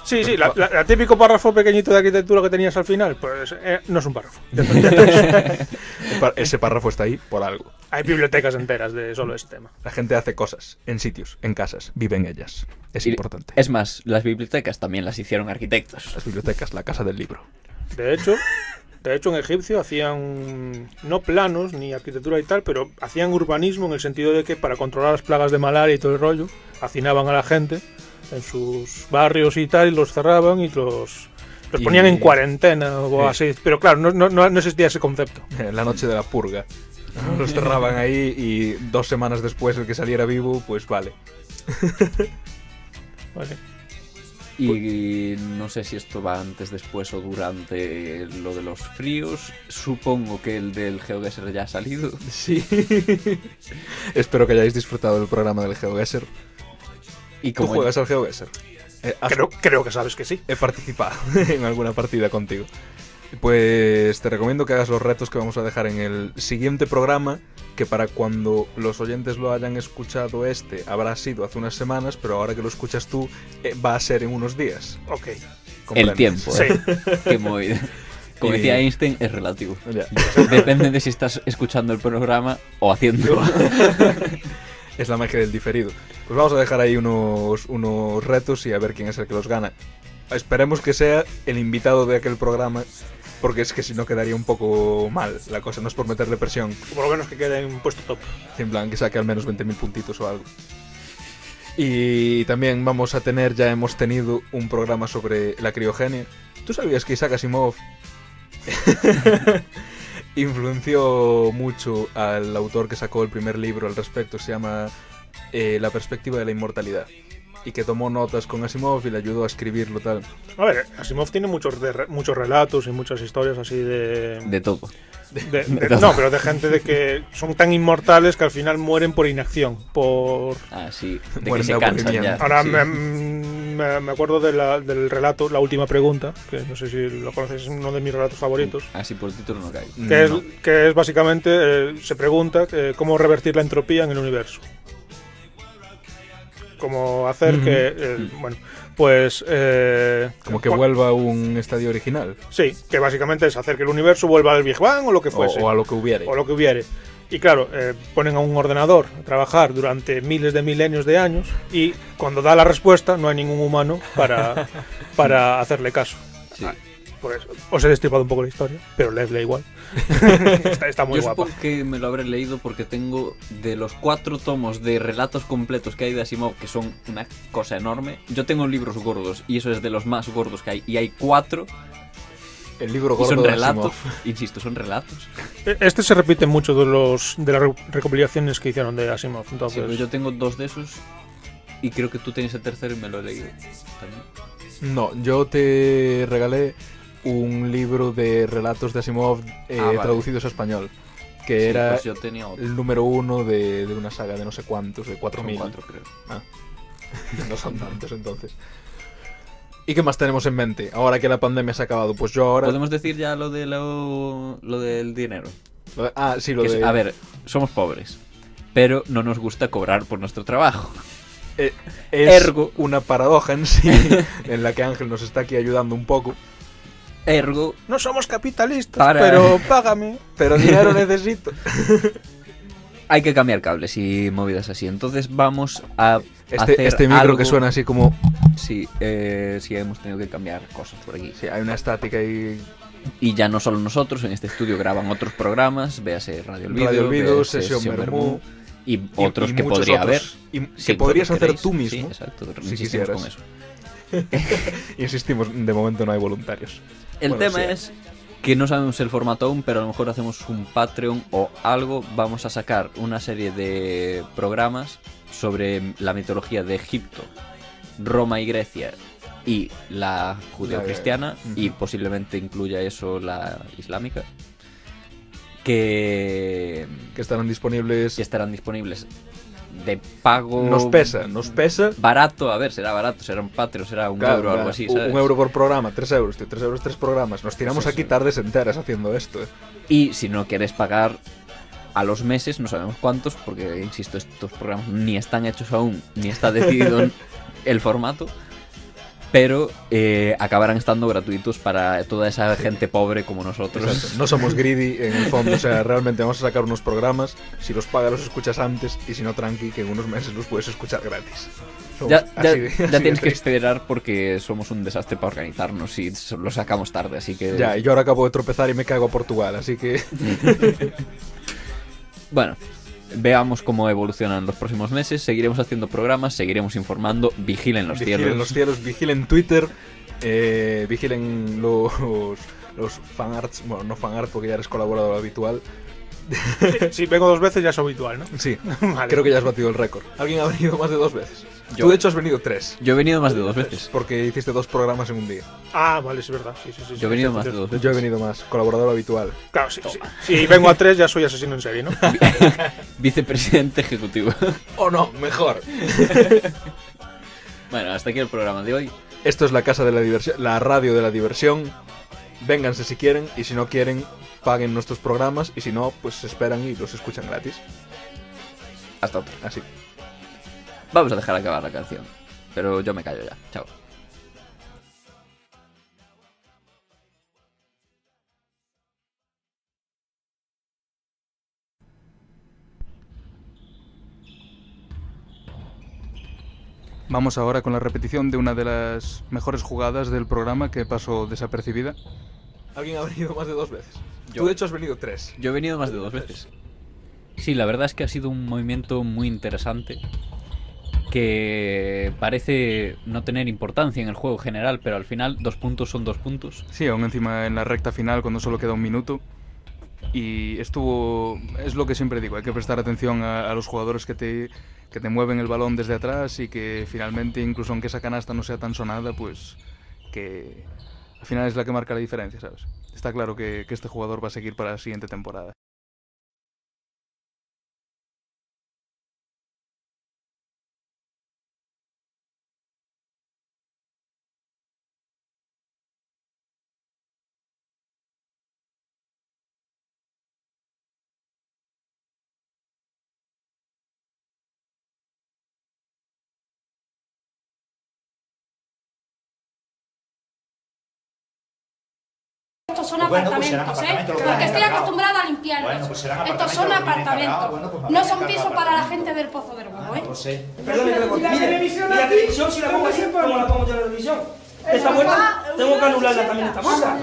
Sí, sí, la, la- la típico párrafo pequeñito de arquitectura que tenías al final, pues eh, no es un párrafo. [laughs] Ese párrafo está ahí por algo. Hay bibliotecas enteras de solo ese tema. La gente hace cosas en sitios, en casas, vive en ellas. Es Y- importante. Es más, las bibliotecas también las hicieron arquitectos. Las bibliotecas, la casa del libro. De hecho, de hecho en Egipcio hacían no planos ni arquitectura y tal, pero hacían urbanismo en el sentido de que para controlar las plagas de malaria y todo el rollo, hacinaban a la gente en sus barrios y tal y los cerraban y los los Y- ponían en cuarentena o Sí. así. Pero claro, no, no, no no existía ese concepto. En la noche de la purga. Los cerraban ahí y dos semanas después el que saliera vivo, pues vale. [laughs] Vale. Y no sé si esto va antes, después o durante lo de los fríos. Supongo que el del GeoGuessr ya ha salido. [laughs] Sí. [laughs] Espero que hayáis disfrutado del programa del GeoGuessr. Y ¿Tú juegas al GeoGuessr? Eh, has- Creo, creo que sabes que sí. He participado [laughs] en alguna partida contigo. Pues te recomiendo que hagas los retos que vamos a dejar en el siguiente programa, que para cuando los oyentes lo hayan escuchado este habrá sido hace unas semanas, pero ahora que lo escuchas tú eh, va a ser en unos días. Ok. el tiempo, Sí. ¿eh? Qué movida. Como Y- decía Einstein, es relativo. Ya. Depende de si estás escuchando el programa o haciendo. [laughs] Es la magia del diferido. Pues vamos a dejar ahí unos, unos retos y a ver quién es el que los gana. Esperemos que sea el invitado de aquel programa, porque es que si no quedaría un poco mal la cosa, no es por meterle presión. Por lo menos que quede en puesto top. En plan, que saque al menos 20.000 puntitos o algo. Y también vamos a tener, ya hemos tenido un programa sobre la criogenia. ¿Tú sabías que Isaac Asimov [laughs] influenció mucho al autor que sacó el primer libro al respecto? Se llama eh, La perspectiva de la inmortalidad. Y que tomó notas con Asimov y le ayudó a escribirlo tal. A ver, Asimov tiene muchos, de muchos relatos y muchas historias así de, De todo. de- [laughs] de- No, pero de gente de que son tan inmortales que al final mueren por inacción. Por. Ah, sí. De que se de cansan ya. Ahora Sí. me, me- me acuerdo de la- del relato, la última pregunta, que no sé si lo conoces, es uno de mis relatos favoritos. Así por el título no cae. Que, No. es, que es básicamente, eh, se pregunta eh, cómo revertir la entropía en el universo. Cómo hacer que, eh, bueno, pues... eh, Como que vuelva a un estadio original. Sí, que básicamente es hacer que el universo vuelva al Big Bang o lo que O, fuese. o a lo que hubiere. o lo que hubiere. Y claro, eh, ponen a un ordenador a trabajar durante miles de milenios de años y cuando da la respuesta no hay ningún humano para, [laughs] para hacerle caso. Sí. Pues os he destripado un poco la historia, pero leedla igual. [laughs] está, está muy Yo guapa. supongo que me lo habré leído porque tengo de los cuatro tomos de relatos completos que hay de Asimov, que son una cosa enorme. Yo tengo libros gordos y eso es de los más gordos que hay. Y hay cuatro El libro y gordo son de relatos. Asimov. [laughs] Insisto, son relatos. E- Este se repite en muchos de los de las re- recopilaciones que hicieron de Asimov. Sí, Entonces, pero yo tengo dos de esos y creo que tú tienes el tercero y me lo he leído también. No, yo te regalé un libro de relatos de Asimov eh, Ah, vale. traducidos a español. Que Sí, era pues yo tenía otro. el número uno de, de una saga de no sé cuántos, de Son 4000. cuatro, creo. [laughs] no son tantos entonces. ¿Y qué más tenemos en mente? Ahora que la pandemia se ha acabado, pues yo ahora. Podemos decir ya lo de lo, lo del dinero. lo de- Ah, sí, lo Que es- de. a ver, somos pobres, pero no nos gusta cobrar por nuestro trabajo. eh, es ergo- una paradoja en sí, [laughs] en la que Ángel nos está aquí ayudando un poco. Ergo, no somos capitalistas, Para- pero págame. Pero dinero [laughs] necesito. hay que cambiar cables y movidas así. Entonces vamos a Este, hacer este micro algo- que suena así como. Sí, eh, sí hemos tenido que cambiar cosas por aquí. Sí, hay una estática y. Y ya no solo nosotros, en este estudio graban otros programas, véase Radio Olvido, Radio Olvido, Sesión Bermú, y otros y que podría haber. Y Sí, que podrías porque hacer queréis. tú Sí, mismo. exacto, si insistimos con quisieras. eso. [laughs] Insistimos, de momento no hay voluntarios. El Bueno, tema sí. es que no sabemos el formato aún, pero a lo mejor hacemos un Patreon o algo. Vamos a sacar una serie de programas sobre la mitología de Egipto, Roma y Grecia y la judeocristiana Ujú. y posiblemente incluya eso la islámica. Que, Que estarán disponibles. que estarán disponibles de pago. Nos pesa, nos pesa. Barato, a ver, será barato, será un Patreon, será un Claro, euro o algo así. un- ¿sabes? Un euro por programa, tres euros, tío, tres euros, tres programas. Nos tiramos Pues aquí eso. tardes enteras haciendo esto. eh. Y si no quieres pagar a los meses, no sabemos cuántos, porque, insisto, estos programas ni están hechos aún, ni está decidido [laughs] el formato, pero eh, acabarán estando gratuitos para toda esa gente pobre como nosotros. Exacto. No somos greedy en el fondo, o sea, realmente vamos a sacar unos programas. Si los pagas, los escuchas antes, y si no, tranqui, que en unos meses los puedes escuchar gratis. Ya, ya- de- ya tienes que esperar porque somos un desastre para organizarnos y lo sacamos tarde, así que... Ya, y yo ahora acabo de tropezar y me cago a Portugal, así que. [laughs] Bueno, veamos cómo evolucionan los próximos meses, seguiremos haciendo programas, seguiremos informando, vigilen los vigilen cielos. los cielos, vigilen Twitter, eh, vigilen los, los fanarts. Bueno, no fanart porque ya eres colaborador habitual. Si vengo dos veces ya es habitual, ¿no? Sí, [laughs] Vale. creo que ya has batido el récord. ¿Alguien ha venido más de dos veces? Yo. Tú, de hecho, has venido tres. Yo he venido más de dos veces. Porque hiciste dos programas en un día. Ah, vale, es verdad. Sí, sí, sí, Yo he venido sí, más de dos veces. Yo he venido más, colaborador habitual. Claro, sí, sí. Si vengo a tres ya soy asesino en serie, ¿no? [laughs] Vicepresidente ejecutivo. ¡Oh no! Mejor. [laughs] bueno, hasta aquí el programa de hoy. Esto es la casa de la diversión, la radio de la diversión. Vénganse si quieren y si no quieren, paguen nuestros programas y si no, pues se esperan y los escuchan gratis. Hasta otra. Así. Vamos a dejar acabar la canción. Pero yo me callo ya. Chao. Vamos ahora con la repetición de una de las mejores jugadas del programa que pasó desapercibida. ¿Alguien ha venido más de dos veces? Yo. Tú, de hecho, has venido tres. Yo he venido más de dos veces. Sí, la verdad es que ha sido un movimiento muy interesante. Que parece no tener importancia en el juego general, pero al final dos puntos son dos puntos. Sí, aún encima en la recta final, cuando solo queda un minuto. Y estuvo. Es lo que siempre digo, hay que prestar atención a, a los jugadores que te, que te mueven el balón desde atrás y que finalmente, incluso aunque esa canasta no sea tan sonada, pues que al final es la que marca la diferencia, ¿sabes? Está claro que, que este jugador va a seguir para la siguiente temporada. Son Pues pues apartamentos, ¿eh? Porque estoy acostumbrada a limpiarlos. Bueno, pues serán Estos son apartamentos. bueno, pues no son pisos para la gente del Pozo del Huevo, ¿eh? No sé. Perdone que le corte. Mire, ¿y la televisión si la pongo así, cómo la pongo yo en la televisión? Esta vuelta tengo que anularla también esta vuelta.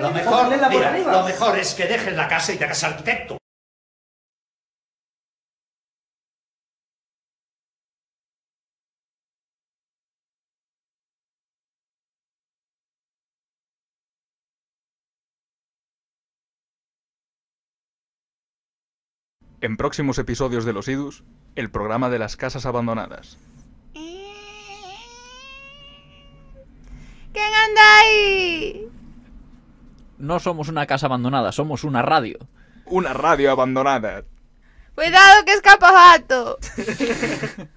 Lo mejor, mira, lo mejor es que dejes la casa y te hagas arquitecto. En próximos episodios de Los Idus, el programa de las casas abandonadas. ¿Quién anda ahí? No somos una casa abandonada, somos una radio. Una radio abandonada. Cuidado que escapa gato. [laughs]